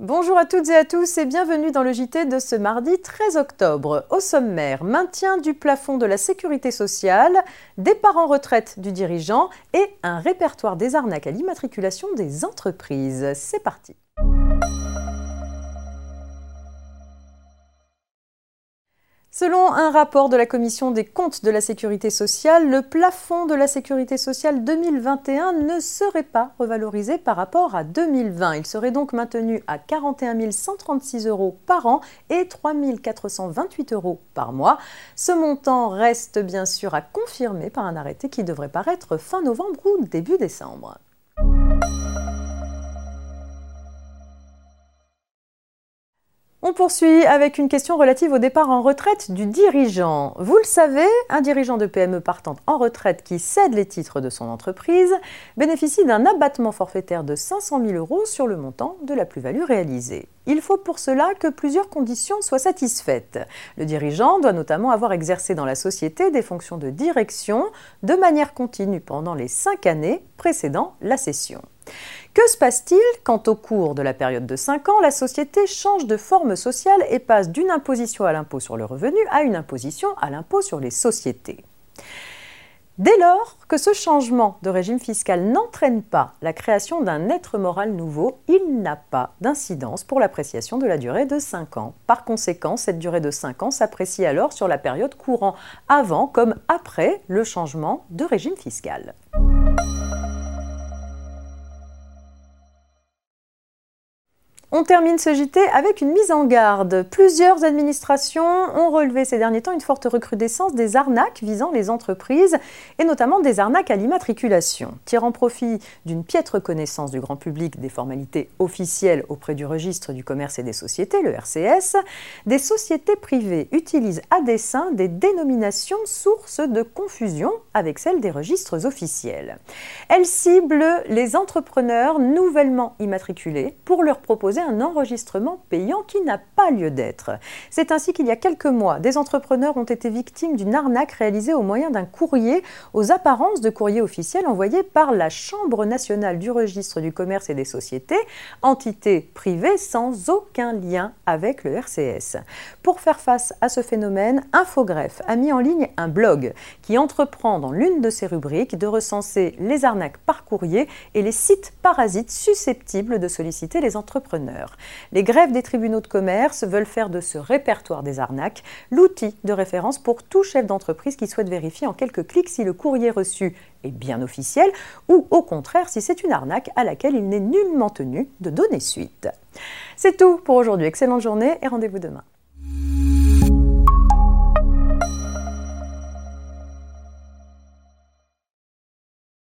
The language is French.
Bonjour à toutes et à tous et bienvenue dans le JT de ce mardi 13 octobre. Au sommaire, maintien du plafond de la sécurité sociale, départ en retraite du dirigeant et un répertoire des arnaques à l'immatriculation des entreprises. C'est parti. Selon un rapport de la Commission des comptes de la sécurité sociale, le plafond de la sécurité sociale 2021 ne serait pas revalorisé par rapport à 2020. Il serait donc maintenu à 41 136 euros par an et 3 428 euros par mois. Ce montant reste bien sûr à confirmer par un arrêté qui devrait paraître fin novembre ou début décembre. On poursuit avec une question relative au départ en retraite du dirigeant. Vous le savez, un dirigeant de PME partant en retraite qui cède les titres de son entreprise bénéficie d'un abattement forfaitaire de 500 000 euros sur le montant de la plus-value réalisée. Il faut pour cela que plusieurs conditions soient satisfaites. Le dirigeant doit notamment avoir exercé dans la société des fonctions de direction de manière continue pendant les cinq années précédant la cession. Que se passe-t-il quand au cours de la période de 5 ans, la société change de forme sociale et passe d'une imposition à l'impôt sur le revenu à une imposition à l'impôt sur les sociétés? Dès lors que ce changement de régime fiscal n'entraîne pas la création d'un être moral nouveau, il n'a pas d'incidence pour l'appréciation de la durée de 5 ans. Par conséquent, cette durée de 5 ans s'apprécie alors sur la période courant avant comme après le changement de régime fiscal. On termine ce JT avec une mise en garde. Plusieurs administrations ont relevé ces derniers temps une forte recrudescence des arnaques visant les entreprises et notamment des arnaques à l'immatriculation. Tirant profit d'une piètre connaissance du grand public des formalités officielles auprès du registre du commerce et des sociétés, le RCS, des sociétés privées utilisent à dessein des dénominations sources de confusion avec celles des registres officiels. Elles ciblent les entrepreneurs nouvellement immatriculés pour leur proposer un enregistrement payant qui n'a pas lieu d'être. C'est ainsi qu'il y a quelques mois, des entrepreneurs ont été victimes d'une arnaque réalisée au moyen d'un courrier aux apparences de courrier officiel envoyé par la Chambre nationale du registre du commerce et des sociétés, entité privée sans aucun lien avec le RCS. Pour faire face à ce phénomène, Infogreffe a mis en ligne un blog qui entreprend dans l'une de ses rubriques de recenser les arnaques par courrier et les sites parasites susceptibles de solliciter les entrepreneurs. Les grèves des tribunaux de commerce veulent faire de ce répertoire des arnaques l'outil de référence pour tout chef d'entreprise qui souhaite vérifier en quelques clics si le courrier reçu est bien officiel ou au contraire si c'est une arnaque à laquelle il n'est nullement tenu de donner suite. C'est tout pour aujourd'hui. Excellente journée et rendez-vous demain.